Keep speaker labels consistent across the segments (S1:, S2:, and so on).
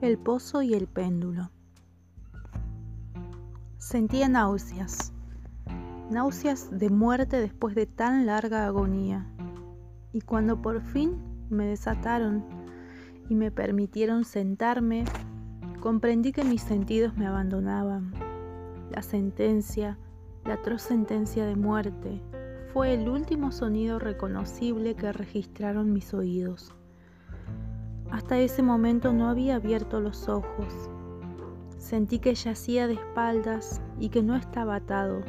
S1: El pozo y el péndulo. Sentía náuseas, náuseas de muerte después de tan larga agonía. Y cuando por fin me desataron y me permitieron sentarme, comprendí que mis sentidos me abandonaban. La sentencia, la atroz sentencia de muerte, fue el último sonido reconocible que registraron mis oídos. Hasta ese momento no había abierto los ojos. Sentí que yacía de espaldas y que no estaba atado.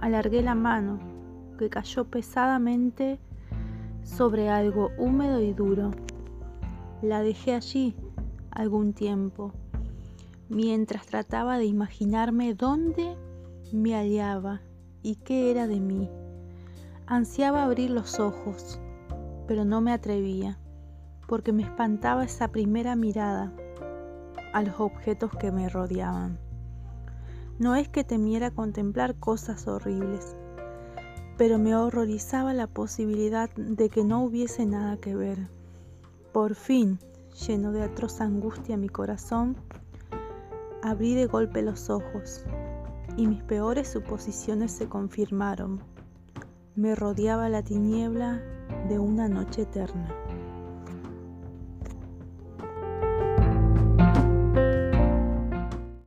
S1: Alargué la mano, que cayó pesadamente sobre algo húmedo y duro. La dejé allí algún tiempo, mientras trataba de imaginarme dónde me hallaba y qué era de mí. Ansiaba abrir los ojos, pero no me atrevía porque me espantaba esa primera mirada a los objetos que me rodeaban. No es que temiera contemplar cosas horribles, pero me horrorizaba la posibilidad de que no hubiese nada que ver. Por fin, lleno de atroz angustia mi corazón, abrí de golpe los ojos y mis peores suposiciones se confirmaron. Me rodeaba la tiniebla de una noche eterna.